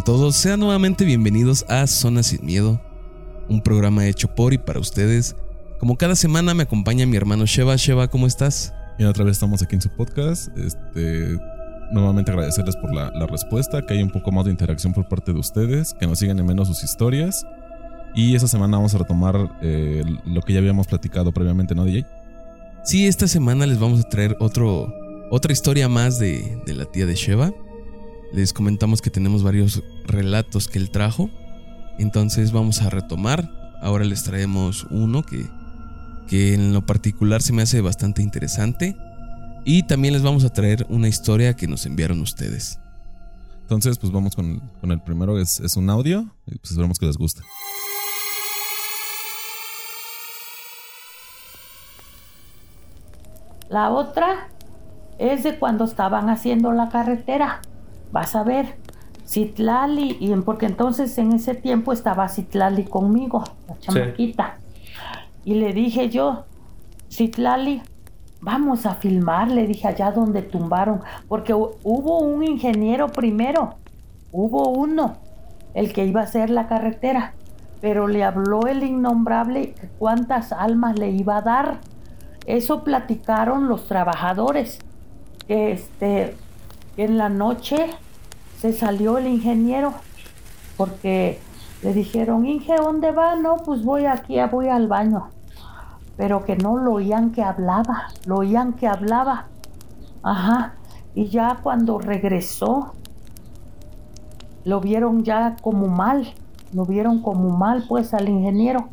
Hola a todos, sean nuevamente bienvenidos a Zona Sin Miedo, un programa hecho por y para ustedes. Como cada semana me acompaña mi hermano Sheva. Sheva, ¿cómo estás? Y otra vez estamos aquí en su podcast. Este, nuevamente agradecerles por la, la respuesta, que hay un poco más de interacción por parte de ustedes, que nos sigan en menos sus historias. Y esta semana vamos a retomar eh, lo que ya habíamos platicado previamente, ¿no, DJ? Sí, esta semana les vamos a traer otro, otra historia más de, de la tía de Sheva. Les comentamos que tenemos varios relatos que él trajo. Entonces vamos a retomar. Ahora les traemos uno que, que en lo particular se me hace bastante interesante. Y también les vamos a traer una historia que nos enviaron ustedes. Entonces, pues vamos con, con el primero, es, es, un audio. Y pues esperamos que les guste. La otra es de cuando estaban haciendo la carretera. Vas a ver, Citlali, y porque entonces en ese tiempo estaba Citlali conmigo, la chamaquita. Sí. Y le dije yo, Citlali, vamos a filmar, le dije allá donde tumbaron, porque hubo un ingeniero primero, hubo uno, el que iba a hacer la carretera, pero le habló el innombrable cuántas almas le iba a dar. Eso platicaron los trabajadores, que este, en la noche se salió el ingeniero, porque le dijeron, Inge, ¿dónde va? No, pues voy aquí, voy al baño pero que no lo oían que hablaba, lo oían que hablaba. Ajá. Y ya cuando regresó, lo vieron ya como mal, lo vieron como mal pues al ingeniero,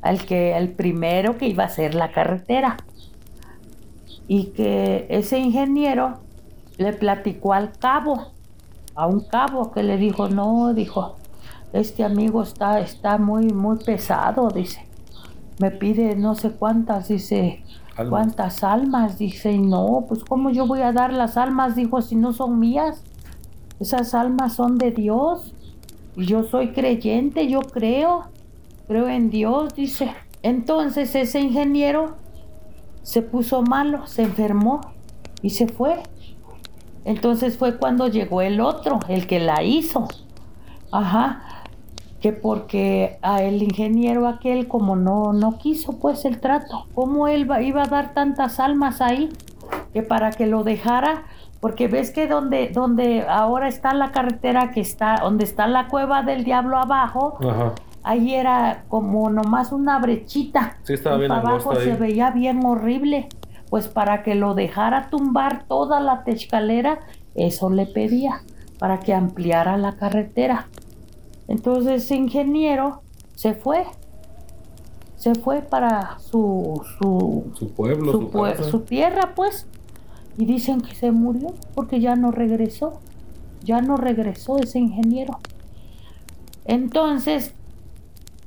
al que el primero que iba a hacer la carretera. Y que ese ingeniero le platicó al cabo, a un cabo que le dijo, "No", dijo, "Este amigo está está muy muy pesado", dice me pide no sé cuántas, dice, almas. cuántas almas, dice, y no, pues cómo yo voy a dar las almas, dijo, si no son mías, esas almas son de Dios, y yo soy creyente, yo creo, creo en Dios, dice. Entonces ese ingeniero se puso malo, se enfermó y se fue. Entonces fue cuando llegó el otro, el que la hizo. Ajá que porque a el ingeniero aquel como no no quiso pues el trato, cómo él va, iba a dar tantas almas ahí que para que lo dejara, porque ves que donde donde ahora está la carretera que está donde está la cueva del diablo abajo, Ajá. ahí era como nomás una brechita. Sí, estaba bien abajo se veía bien horrible. Pues para que lo dejara tumbar toda la techcalera, eso le pedía, para que ampliara la carretera. Entonces ese ingeniero se fue. Se fue para su su, Su pueblo, su, su, pue- casa. su tierra, pues. Y dicen que se murió porque ya no regresó. Ya no regresó ese ingeniero. Entonces,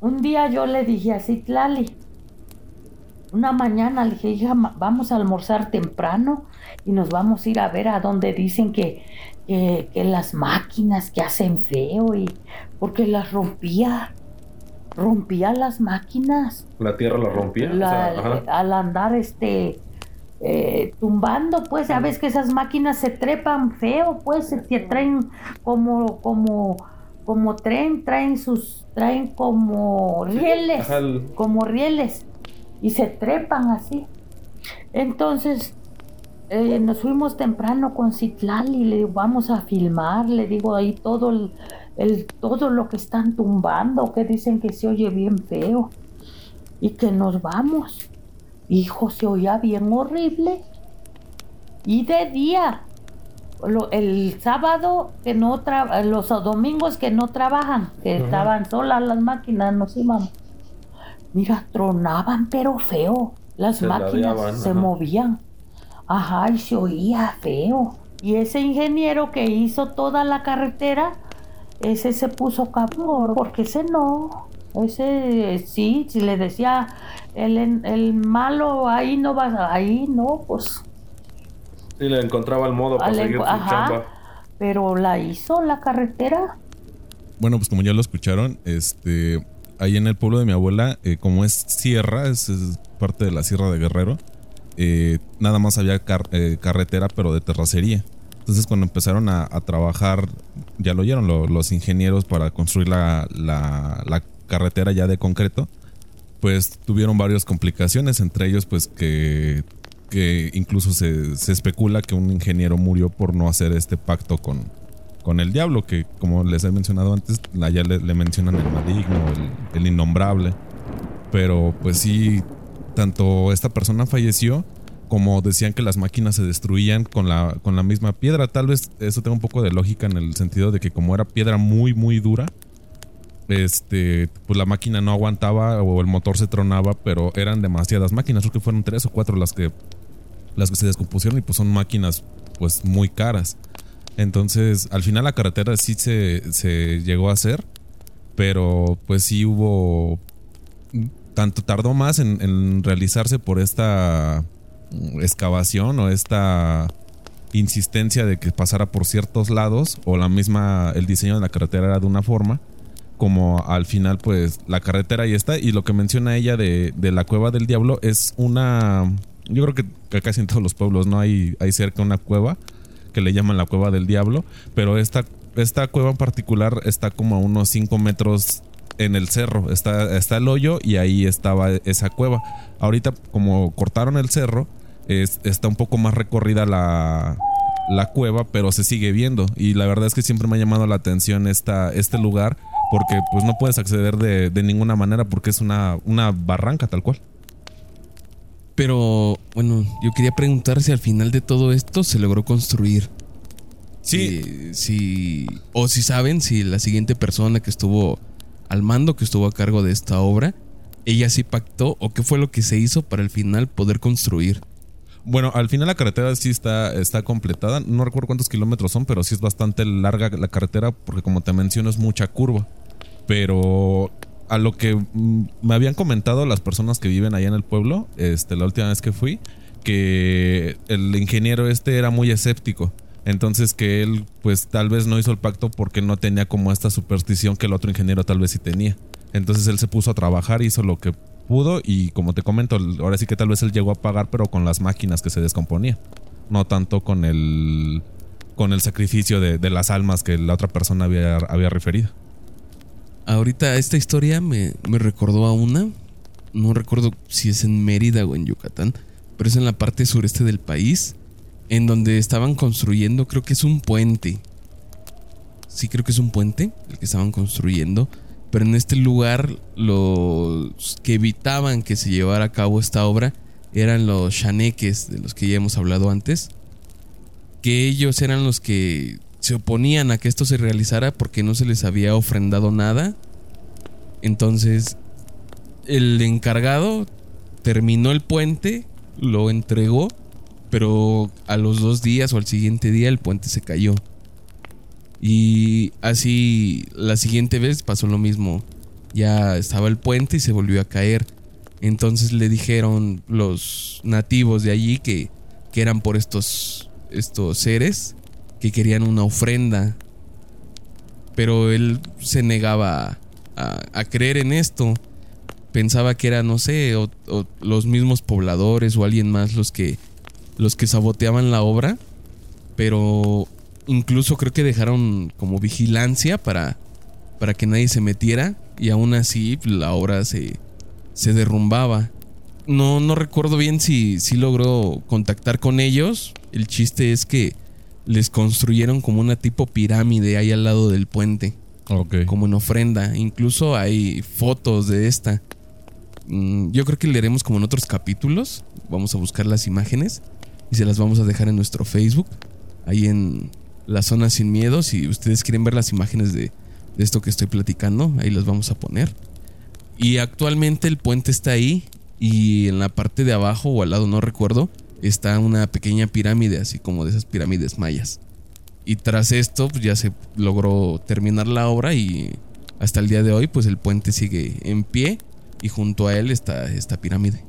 un día yo le dije a Citlali, una mañana le dije, hija, vamos a almorzar temprano y nos vamos a ir a ver a donde dicen que, que, que las máquinas que hacen feo y porque las rompía, rompía las máquinas La tierra la rompía. o la- sea, ajá. al andar este eh, tumbando, pues ya ves que esas máquinas se trepan feo, pues se traen como como como tren, traen sus traen como rieles, Ajá, como rieles y se trepan así. Entonces eh, nos fuimos temprano con Citlali y le digo, vamos a filmar, le digo ahí todo el, el- todo lo que están tumbando, que dicen que se oye bien feo y que nos vamos. Hijo, se oía bien horrible. Y de día, lo- el sábado que no tra- los domingos que no trabajan, que estaban solas las máquinas, nos íbamos. Mira, tronaban pero feo. Las Se máquinas ladeaban, se ajá. movían. Ajá, y se oía feo. Y ese ingeniero que hizo toda la carretera, ese se puso cabrón, porque ese no. Ese sí, si le decía el, el malo ahí no vas, ahí no, pues. Sí, le encontraba el modo para Ale- seguir su ajá. chamba. Pero la hizo la carretera. Bueno, pues como ya lo escucharon, este, ahí en el pueblo de mi abuela, eh, como es sierra, es, parte de la sierra de Guerrero, eh, nada más había eh, carretera, pero de terracería. Entonces cuando empezaron a, trabajar, ya lo oyeron lo- los ingenieros para construir la, carretera ya de concreto, pues tuvieron varias complicaciones, entre ellos pues que, incluso se especula que un ingeniero murió por no hacer este pacto con, con el diablo, que como les he mencionado antes, ya le, le mencionan el maligno, el, el innombrable. Pero pues sí, tanto esta persona falleció como decían que las máquinas se destruían con la, con la misma piedra. Tal vez eso tenga un poco de lógica en el sentido de que como era piedra muy, muy dura, este, pues la máquina no aguantaba o el motor se tronaba, pero eran demasiadas máquinas. Creo que fueron tres o cuatro las que, las que se descompusieron y pues son máquinas pues muy caras. Entonces, al final la carretera sí se, se llegó a hacer, pero pues sí hubo... Tanto tardó más en, realizarse por esta excavación o esta insistencia de que pasara por ciertos lados o la misma el diseño de la carretera era de una forma como al final pues la carretera ahí está. Y lo que menciona ella de, de la cueva del diablo es una yo creo que, que casi en todos los pueblos no hay hay cerca una cueva que le llaman la cueva del diablo pero esta esta cueva en particular está como a unos 5 metros en el cerro está, está el hoyo y ahí estaba esa cueva ahorita como cortaron el cerro es- está un poco más recorrida la, la cueva, pero se sigue viendo. Y la verdad es que siempre me ha llamado la atención esta, este lugar, porque pues no puedes acceder de, de ninguna manera porque es una, una barranca tal cual. Pero bueno, yo quería preguntar si al final de todo esto se logró construir. Sí, Eh, si o si saben si la siguiente persona que estuvo al mando, que estuvo a cargo de esta obra, ella sí pactó o qué fue lo que se hizo para al final poder construir. bueno, al final la carretera sí está, está completada. No recuerdo cuántos kilómetros son, pero sí es bastante larga la carretera porque como te menciono es mucha curva. Pero a lo que mm, me habían comentado las personas que viven allá en el pueblo, este, la última vez que fui, que el ingeniero este era muy escéptico. Entonces que él pues tal vez no hizo el pacto porque no tenía como esta superstición que el otro ingeniero tal vez sí tenía. Entonces él se puso a trabajar, hizo lo que pudo y como te comento, ahora sí que tal vez él llegó a pagar pero con las máquinas que se descomponían. No tanto con el con el sacrificio de, las almas que la otra persona había, había referido. Ahorita esta historia me, me recordó a una, no recuerdo si es en Mérida o en Yucatán, pero es en la parte sureste del país, en donde estaban construyendo, creo que es un puente. Sí, creo que es un puente el que estaban construyendo, pero en este lugar los que evitaban que se llevara a cabo esta obra eran los chaneques de los que ya hemos hablado antes, que ellos eran los que se oponían a que esto se realizara porque no se les había ofrendado nada. Entonces, el encargado terminó el puente, lo entregó, pero a los dos días o al siguiente día el puente se cayó. Y así la siguiente vez pasó lo mismo. Ya estaba el puente y se volvió a caer. Entonces le dijeron los nativos de allí que, que eran por estos, estos seres que querían una ofrenda. Pero él se negaba a, creer en esto. Pensaba que era, no sé, los mismos pobladores o alguien más los que, los que saboteaban la obra. Pero incluso creo que dejaron como vigilancia para, para que nadie se metiera. Y aún así la obra se, se derrumbaba. No, no recuerdo bien si, si logró contactar con ellos. El chiste es que les construyeron como una tipo pirámide ahí al lado del puente, Ok. como en ofrenda. Incluso hay fotos de esta. Mm, Yo creo que leeremos como en otros capítulos. Vamos a buscar las imágenes y se las vamos a dejar en nuestro Facebook, ahí en la zona sin miedo. Si ustedes quieren ver las imágenes de, de esto que estoy platicando, ahí las vamos a poner. Y actualmente el puente está ahí y en la parte de abajo o al lado, no recuerdo, está una pequeña pirámide, así como de esas pirámides mayas. Y tras esto pues, ya se logró terminar la obra y hasta el día de hoy pues el puente sigue en pie y junto a él está esta pirámide.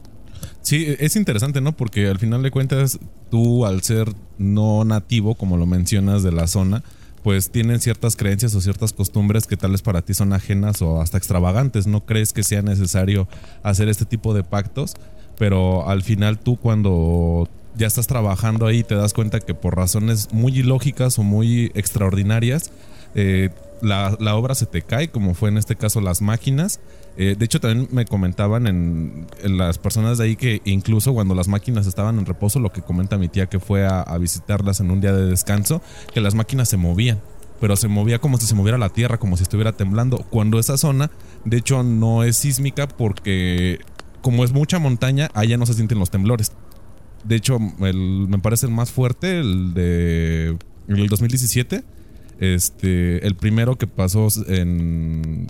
Sí, es interesante, ¿no? Porque al final de cuentas, tú al ser no nativo, como lo mencionas, de la zona, pues tienen ciertas creencias o ciertas costumbres que tal vez para ti son ajenas o hasta extravagantes. No crees que sea necesario hacer este tipo de pactos, pero al final tú cuando ya estás trabajando ahí te das cuenta que por razones muy ilógicas o muy extraordinarias, eh, la, la obra se te cae, como fue en este caso las máquinas. Eh, de hecho, también me comentaban en, las personas de ahí que incluso cuando las máquinas estaban en reposo, lo que comenta mi tía que fue a visitarlas en un día de descanso, que las máquinas se movían pero se movía como si se moviera la tierra, como si estuviera temblando. Cuando esa zona, de hecho, no es sísmica porque como es mucha montaña, allá no se sienten los temblores. De hecho, me parece el más fuerte, el de el 2017. Este, el primero que pasó en,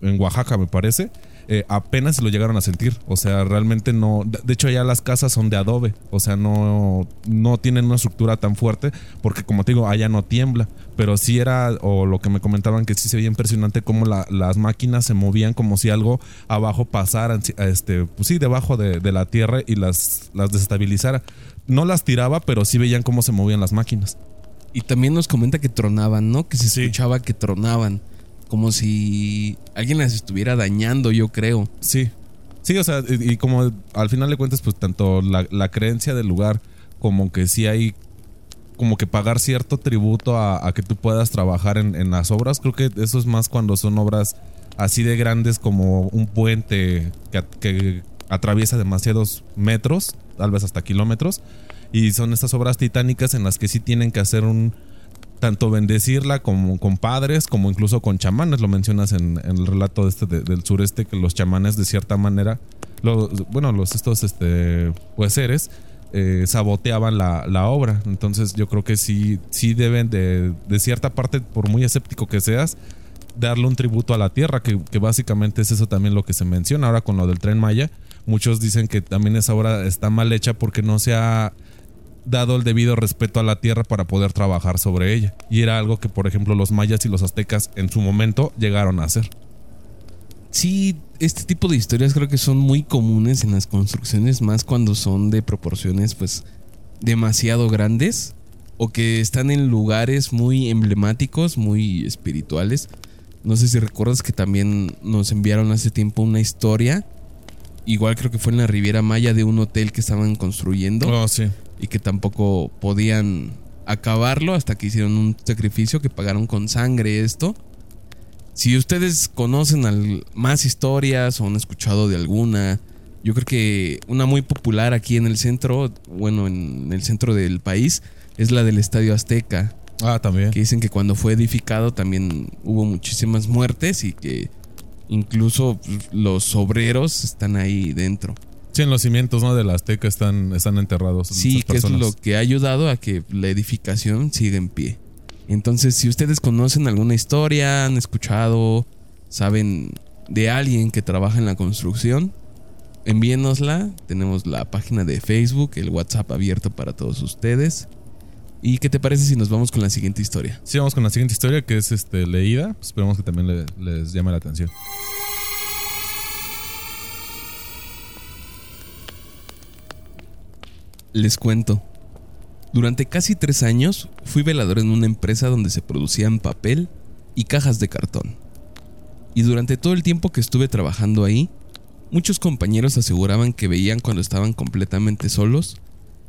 en Oaxaca, me parece. Eh, apenas lo llegaron a sentir. O sea, realmente no. De de hecho, ya las casas son de adobe. O sea, no, no tienen una estructura tan fuerte. Porque, como te digo, allá no tiembla. Pero sí era, o lo que me comentaban, que sí se veía impresionante cómo la- las máquinas se movían como si algo abajo pasara, este, pues sí, debajo de, de la tierra y las, las desestabilizara. No las tiraba, pero sí veían cómo se movían las máquinas. Y también nos comenta que tronaban, ¿no? Que se Sí. escuchaba que tronaban. Como si alguien las estuviera dañando, yo creo. Sí. Sí, o sea, y, como al final de cuentas, pues tanto la, la creencia del lugar como que sí hay como que pagar cierto tributo a, que tú puedas trabajar en, en las obras. Creo que eso es más cuando son obras así de grandes como un puente que, que atraviesa demasiados metros, tal vez hasta kilómetros. Y son estas obras titánicas en las que sí tienen que hacer un, tanto bendecirla como con padres, como incluso con chamanes, lo mencionas en, el relato este de- del sureste, que los chamanes de cierta manera, los, bueno, los estos este, pues seres, eh, saboteaban la, obra. Entonces yo creo que sí, sí deben de, de cierta parte, por muy escéptico que seas, darle un tributo a la tierra, que, que básicamente es eso también lo que se menciona ahora con lo del tren Maya. Muchos dicen que también esa obra está mal hecha porque no se ha dado el debido respeto a la tierra para poder trabajar sobre ella. Y era algo que, por ejemplo, los mayas y los aztecas en su momento llegaron a hacer. Sí, este tipo de historias creo que son muy comunes en las construcciones, más cuando son de proporciones pues demasiado grandes o que están en lugares muy emblemáticos, muy espirituales. No sé si recuerdas que también nos enviaron hace tiempo una historia, igual creo que fue en la Riviera Maya de un hotel que estaban construyendo Oh, sí. Y que tampoco podían acabarlo hasta que hicieron un sacrificio que pagaron con sangre esto. Si ustedes conocen al- más historias o han escuchado de alguna, yo creo que una muy popular aquí en el centro, bueno, en el centro del país, es la del Estadio Azteca, Ah, también. que dicen que cuando fue edificado también hubo muchísimas muertes y que incluso pues, los obreros están ahí dentro. Sí, en los cimientos ¿no? de la azteca están, están enterrados. Sí, que es lo que ha ayudado a que la edificación siga en pie. Entonces, si ustedes conocen alguna historia, han escuchado, saben de alguien que trabaja en la construcción, envíenosla. Tenemos la página de Facebook, el WhatsApp abierto para todos ustedes. ¿Y qué te parece si nos vamos con la siguiente historia? Sí, vamos con la siguiente historia que es este, leída. Esperemos que también le- les llame la atención. Les cuento. Durante casi tres años fui velador en una empresa donde se producían papel y cajas de cartón. Y durante todo el tiempo que estuve trabajando ahí, muchos compañeros aseguraban que veían cuando estaban completamente solos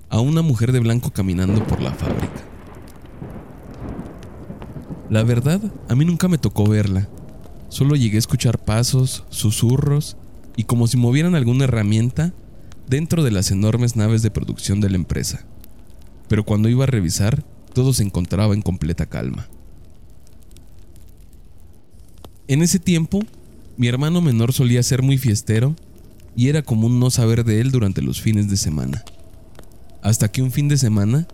a una mujer de blanco caminando por la fábrica. La verdad, a mí nunca me tocó verla. Solo llegué a escuchar pasos, susurros y como si movieran alguna herramienta dentro de las enormes naves de producción de la empresa. Pero cuando iba a revisar, todo se encontraba en completa calma. En ese tiempo, mi hermano menor solía ser muy fiestero y era común no saber de él durante los fines de semana. Hasta que un fin de semana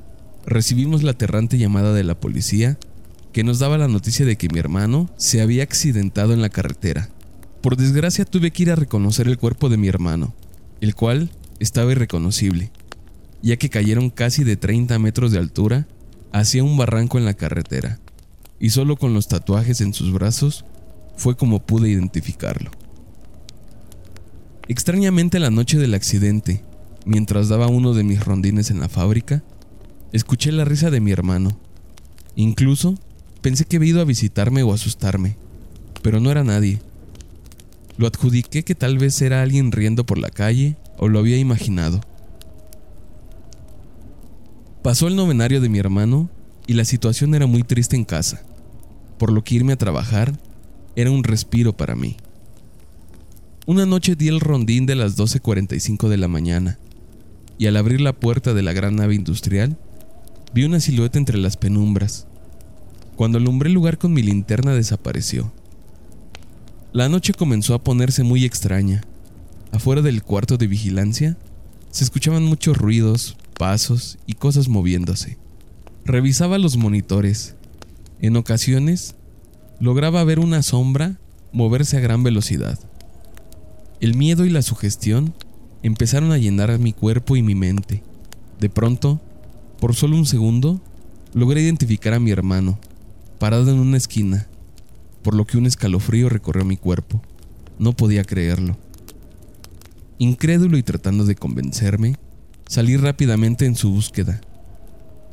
recibimos la aterrante llamada de la policía que nos daba la noticia de que mi hermano se había accidentado en la carretera. Por desgracia tuve que ir a reconocer el cuerpo de mi hermano, el cual estaba irreconocible, ya que cayeron casi de 30 metros de altura hacia un barranco en la carretera, y solo con los tatuajes en sus brazos fue como pude identificarlo. Extrañamente la noche del accidente, mientras daba uno de mis rondines en la fábrica, escuché la risa de mi hermano. Incluso pensé que había ido a visitarme o asustarme, pero no era nadie. Lo adjudiqué que tal vez era alguien riendo por la calle o lo había imaginado. Pasó el novenario de mi hermano y la situación era muy triste en casa, por lo que irme a trabajar era un respiro para mí. Una noche di el rondín de las 12.45 de la mañana y al abrir la puerta de la gran nave industrial vi una silueta entre las penumbras. Cuando alumbré el lugar con mi linterna desapareció. La noche comenzó a ponerse muy extraña. Afuera del cuarto de vigilancia se escuchaban muchos ruidos, pasos y cosas moviéndose. Revisaba los monitores. En ocasiones lograba ver una sombra moverse a gran velocidad. El miedo y la sugestión empezaron a llenar mi cuerpo y mi mente. De pronto, por solo un segundo, logré identificar a mi hermano, parado en una esquina, por lo que un escalofrío recorrió mi cuerpo. No podía creerlo. Incrédulo y tratando de convencerme, salí rápidamente en su búsqueda.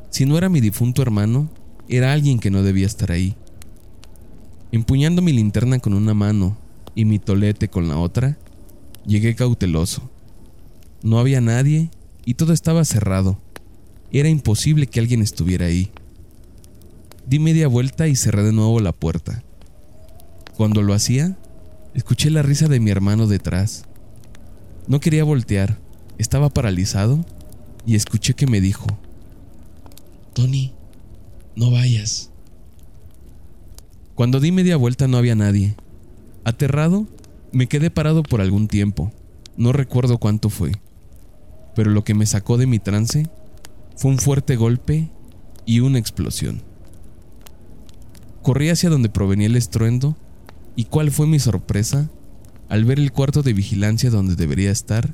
Si no era mi difunto hermano, era alguien que no debía estar ahí. Empuñando mi linterna con una mano y mi tolete con la otra, Llegué cauteloso. No había nadie y todo estaba cerrado. Era imposible que alguien estuviera ahí. Di media vuelta y cerré de nuevo la puerta. Cuando lo hacía, escuché la risa de mi hermano detrás. No quería voltear, estaba paralizado y escuché que me dijo, Tony, no vayas. Cuando di media vuelta no había nadie. Aterrado, me quedé parado por algún tiempo, no recuerdo cuánto fue, pero lo que me sacó de mi trance fue un fuerte golpe y una explosión. Corrí hacia donde provenía el estruendo y cuál fue mi sorpresa al ver el cuarto de vigilancia donde debería estar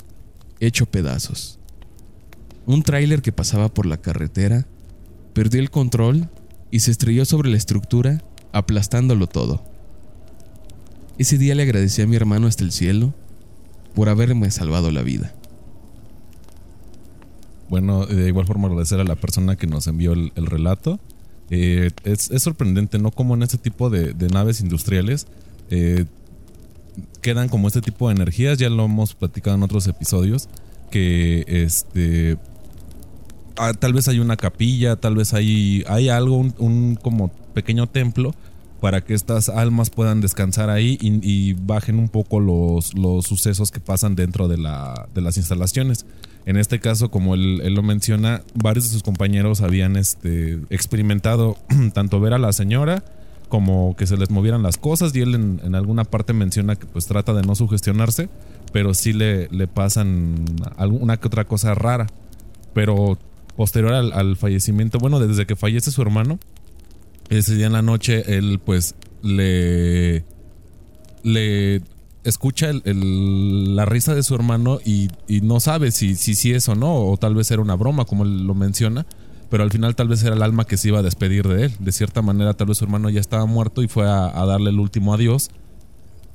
hecho pedazos. Un tráiler que pasaba por la carretera perdió el control y se estrelló sobre la estructura aplastándolo todo. Ese día le agradecí a mi hermano hasta el cielo por haberme salvado la vida. Bueno, de igual forma agradecer a la persona que nos envió el, relato. Eh, es, sorprendente, ¿no? Como en este tipo de, naves industriales eh, quedan como este tipo de energías, ya lo hemos platicado en otros episodios, que este... Ah, tal vez hay una capilla, tal vez hay, hay algo, un como pequeño templo para que estas almas puedan descansar ahí y, bajen un poco los, los, sucesos que pasan dentro de, la, de, las instalaciones. En este caso, como él, lo menciona, varios de sus compañeros habían este, experimentado tanto ver a la señora como que se les movieran las cosas y él en, alguna parte menciona que pues trata de no sugestionarse, pero sí le, le pasan alguna que otra cosa rara. Pero posterior al, al fallecimiento, bueno, desde que fallece su hermano, ese día en la noche él pues le le escucha la risa de su hermano y, no sabe si, si, si es o no, o tal vez era una broma, como él lo menciona, pero al final tal vez era el alma que se iba a despedir de él. De cierta manera, tal vez su hermano ya estaba muerto y fue a, darle el último adiós.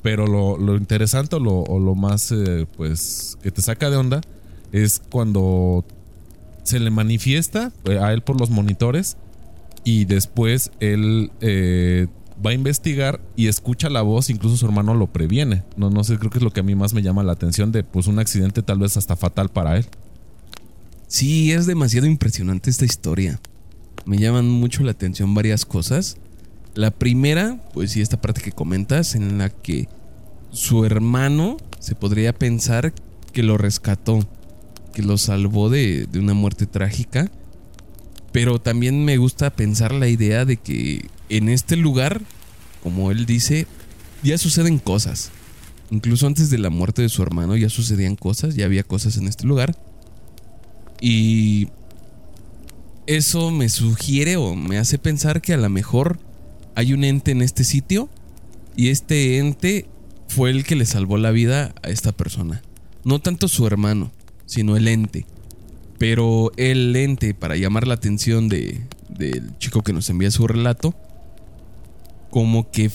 Pero lo, interesante o lo, más eh, pues que te saca de onda es cuando se le manifiesta eh, a él por los monitores y después él eh, va a investigar y escucha la voz, incluso su hermano lo previene. No, no sé, creo que es lo que a mí más me llama la atención de pues un accidente tal vez hasta fatal para él. Sí, es demasiado impresionante esta historia. Me llaman mucho la atención varias cosas. La primera, pues sí, esta parte que comentas, en la que su hermano se podría pensar que lo rescató, que lo salvó de, de una muerte trágica pero también me gusta pensar la idea de que en este lugar, como él dice, ya suceden cosas. Incluso antes de la muerte de su hermano ya sucedían cosas, ya había cosas en este lugar. Y eso me sugiere o me hace pensar que a lo mejor hay un ente en este sitio y este ente fue el que le salvó la vida a esta persona. No tanto su hermano, sino el ente. Pero el ente, para llamar la atención de, del chico que nos envía su relato, como que,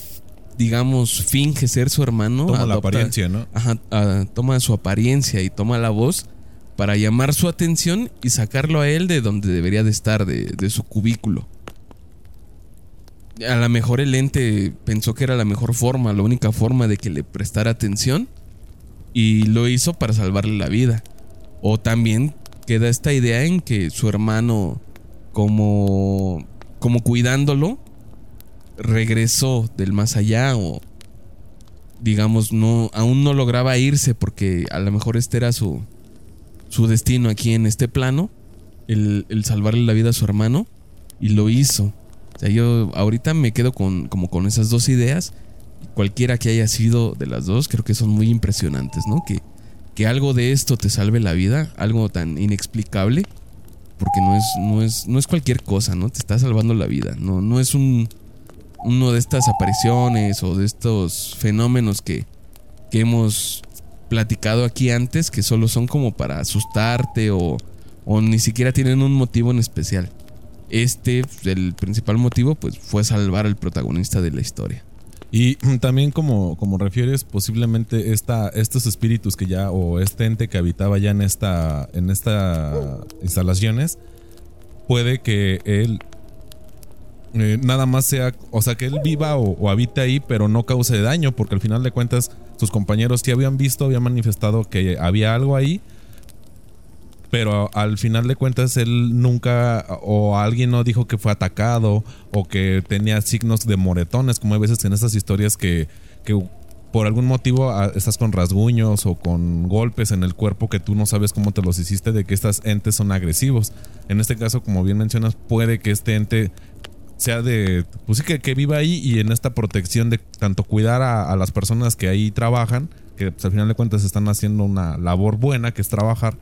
digamos, finge ser su hermano. Toma la apariencia, ¿no? Ajá, toma su apariencia y toma la voz para llamar su atención y sacarlo a él de donde debería de estar, de, de su cubículo. A lo mejor el ente pensó que era la mejor forma, la única forma de que le prestara atención y lo hizo para salvarle la vida. O también queda esta idea en que su hermano como, como cuidándolo, regresó del más allá o digamos no aún no lograba irse porque a lo mejor este era su su destino aquí en este plano el, el salvarle la vida a su hermano y lo hizo. O sea yo ahorita me quedo con como con esas dos ideas. Cualquiera que haya sido de las dos creo que son muy impresionantes no que que algo de esto te salve la vida algo tan inexplicable porque no es no es no es cualquier cosa no te está salvando la vida no no es un uno de estas apariciones o de estos fenómenos que, que hemos platicado aquí antes, que solo son como para asustarte o, o ni siquiera tienen un motivo en especial. Este, el principal motivo, pues fue salvar al protagonista de la historia. Y también como, como refieres, posiblemente esta, estos espíritus que ya, o este ente que habitaba ya en esta, en esta instalaciones, puede que él eh, nada más sea, o sea, que él viva o, o, habite ahí, pero no cause daño, porque al final de cuentas sus compañeros sí habían visto, habían manifestado que había algo ahí, pero al final de cuentas él nunca, o alguien no dijo que fue atacado, o que tenía signos de moretones, como hay veces en estas historias que, que por algún motivo ah, estás con rasguños o con golpes en el cuerpo que tú no sabes cómo te los hiciste, de que estas entes son agresivos. En este caso, como bien mencionas, puede que este ente sea de, pues sí, que, que, viva ahí y en esta protección de tanto cuidar a, las personas que ahí trabajan, que pues, al final de cuentas están haciendo una labor buena, que es trabajar,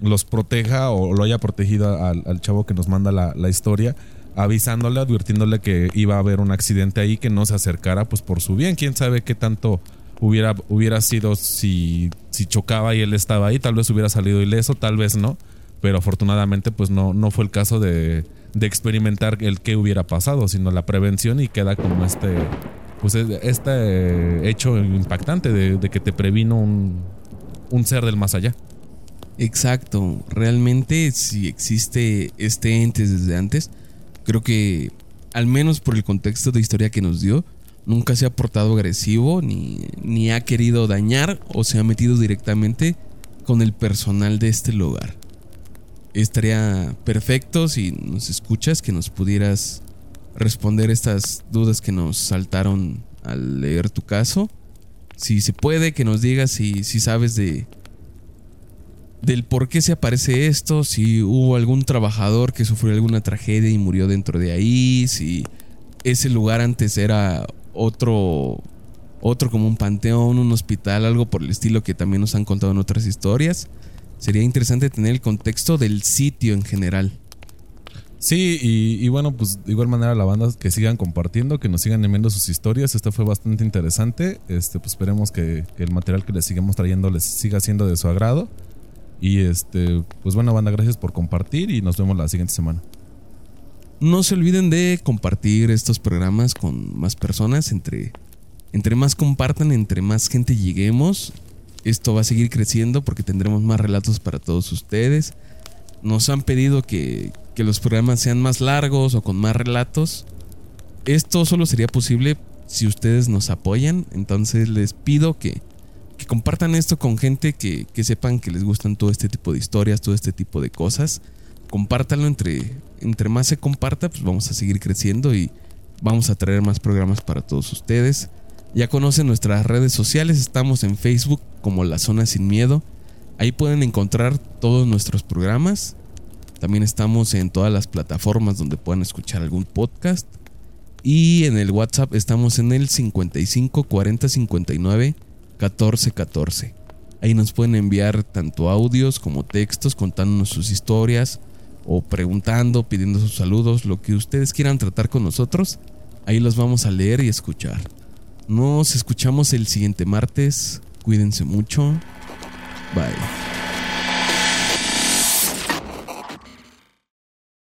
los proteja o lo haya protegido al, al chavo que nos manda la, la, historia, avisándole, advirtiéndole que iba a haber un accidente ahí, que no se acercara, pues por su bien, quién sabe qué tanto hubiera, hubiera sido si, si chocaba y él estaba ahí, tal vez hubiera salido ileso, tal vez no, pero afortunadamente pues no, no fue el caso de de experimentar el qué hubiera pasado, sino la prevención y queda como este, pues este hecho impactante de, que te previno un, un, ser del más allá. Exacto, realmente si existe este ente desde antes, creo que al menos por el contexto de historia que nos dio, nunca se ha portado agresivo ni, ni ha querido dañar o se ha metido directamente con el personal de este lugar estaría perfecto si nos escuchas que nos pudieras responder estas dudas que nos saltaron al leer tu caso. Si se puede, que nos digas si, si sabes de del por qué se aparece esto, si hubo algún trabajador que sufrió alguna tragedia y murió dentro de ahí, si ese lugar antes era otro otro como un panteón, un hospital, algo por el estilo que también nos han contado en otras historias sería interesante tener el contexto del sitio en general. Sí, y, y, bueno, pues de igual manera la banda que sigan compartiendo, que nos sigan enviando sus historias. Esto fue bastante interesante. Este, pues esperemos que, que, el material que les sigamos trayendo les siga siendo de su agrado. Y este, pues bueno, banda, gracias por compartir y nos vemos la siguiente semana. No se olviden de compartir estos programas con más personas. Entre, entre más compartan, entre más gente lleguemos, esto va a seguir creciendo porque tendremos más relatos para todos ustedes. Nos han pedido que, que los programas sean más largos o con más relatos. Esto solo sería posible si ustedes nos apoyan. Entonces les pido que, que compartan esto con gente que, que, sepan que les gustan todo este tipo de historias, todo este tipo de cosas. Compártanlo entre, entre más se comparta, pues vamos a seguir creciendo y vamos a traer más programas para todos ustedes. Ya conocen nuestras redes sociales, estamos en Facebook como La Zona Sin Miedo. Ahí pueden encontrar todos nuestros programas. También estamos en todas las plataformas donde puedan escuchar algún podcast. Y en el WhatsApp estamos en el 55 40 59 14 14. Ahí nos pueden enviar tanto audios como textos contándonos sus historias o preguntando, pidiendo sus saludos, lo que ustedes quieran tratar con nosotros. Ahí los vamos a leer y escuchar. Nos escuchamos el siguiente martes. Cuídense mucho. Bye.